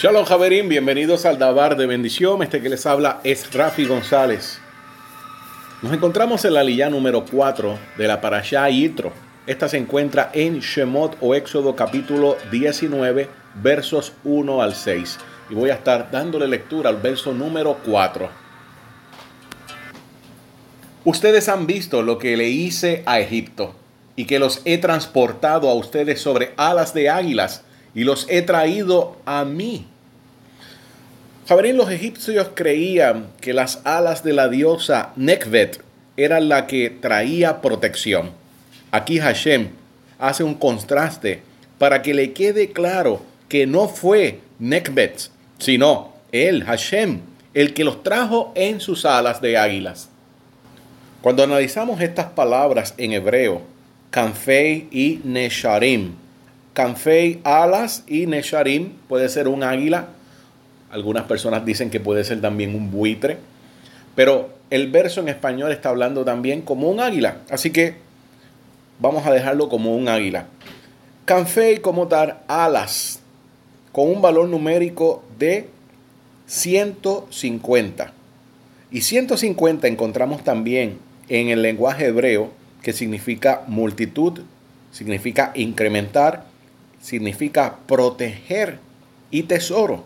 Shalom Javerín, bienvenidos al Dabar de Bendición. Este que les habla es Rafi González. Nos encontramos en la lilla número 4 de la Parashá Yitro. Esta se encuentra en Shemot o Éxodo capítulo 19, versos 1 al 6. Y voy a estar dándole lectura al verso número 4. Ustedes han visto lo que le hice a Egipto y que los he transportado a ustedes sobre alas de águilas y los he traído a mí. Javerín, los egipcios creían que las alas de la diosa Nekvet eran la que traía protección. Aquí Hashem hace un contraste para que le quede claro que no fue Nekvet, sino él, Hashem, el que los trajo en sus alas de águilas. Cuando analizamos estas palabras en hebreo, Kanfei y Nesharim, Canfei, alas y Nesharim puede ser un águila. Algunas personas dicen que puede ser también un buitre. Pero el verso en español está hablando también como un águila. Así que vamos a dejarlo como un águila. Canfei como dar alas con un valor numérico de 150. Y 150 encontramos también en el lenguaje hebreo que significa multitud, significa incrementar significa proteger y tesoro.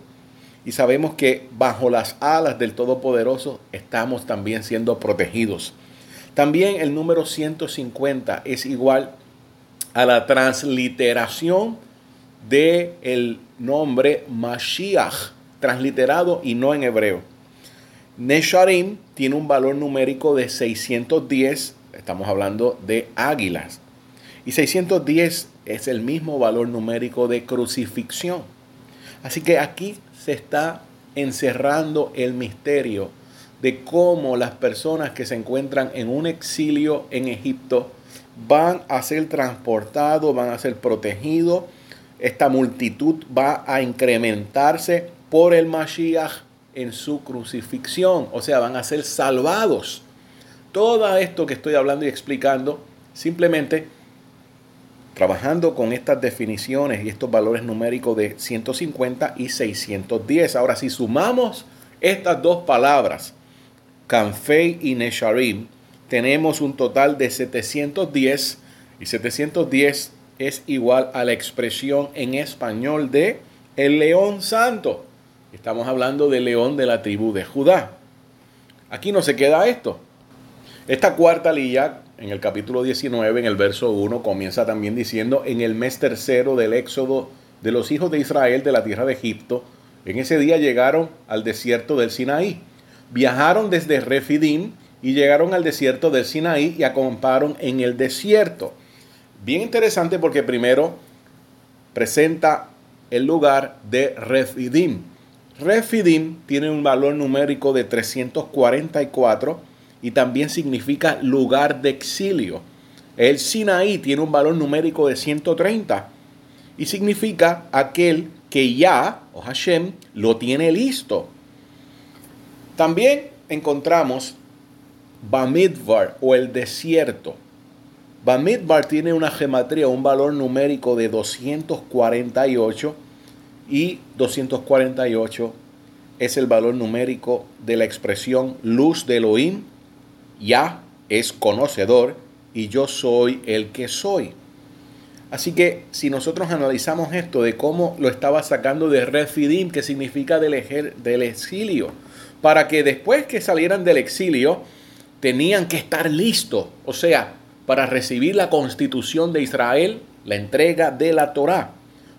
Y sabemos que bajo las alas del Todopoderoso estamos también siendo protegidos. También el número 150 es igual a la transliteración del el nombre Mashiach, transliterado y no en hebreo. Nesharim tiene un valor numérico de 610, estamos hablando de águilas. Y 610 es el mismo valor numérico de crucifixión. Así que aquí se está encerrando el misterio de cómo las personas que se encuentran en un exilio en Egipto van a ser transportados, van a ser protegidos. Esta multitud va a incrementarse por el Mashiach en su crucifixión, o sea, van a ser salvados. Todo esto que estoy hablando y explicando simplemente trabajando con estas definiciones y estos valores numéricos de 150 y 610. Ahora, si sumamos estas dos palabras, Canfei y Nesharim, tenemos un total de 710 y 710 es igual a la expresión en español de el león santo. Estamos hablando del león de la tribu de Judá. Aquí no se queda esto. Esta cuarta lilla en el capítulo 19, en el verso 1, comienza también diciendo, en el mes tercero del éxodo de los hijos de Israel de la tierra de Egipto, en ese día llegaron al desierto del Sinaí. Viajaron desde Refidim y llegaron al desierto del Sinaí y acamparon en el desierto. Bien interesante porque primero presenta el lugar de Refidim. Refidim tiene un valor numérico de 344 y también significa lugar de exilio. El Sinaí tiene un valor numérico de 130 y significa aquel que ya, o Hashem, lo tiene listo. También encontramos Bamidbar o el desierto. Bamidbar tiene una gematría, un valor numérico de 248 y 248 es el valor numérico de la expresión luz de Elohim ya es conocedor y yo soy el que soy. Así que si nosotros analizamos esto de cómo lo estaba sacando de Refidim, que significa del, del exilio, para que después que salieran del exilio tenían que estar listos, o sea, para recibir la constitución de Israel, la entrega de la Torá.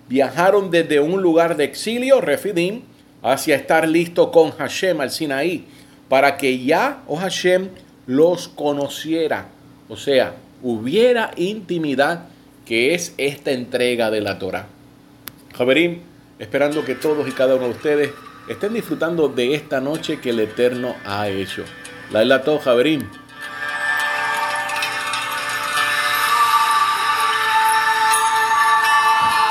Viajaron desde un lugar de exilio, Refidim, hacia estar listo con Hashem al Sinaí, para que ya, o oh Hashem, los conociera. O sea, hubiera intimidad que es esta entrega de la Torah. Javerín, esperando que todos y cada uno de ustedes estén disfrutando de esta noche que el Eterno ha hecho. La Javerín.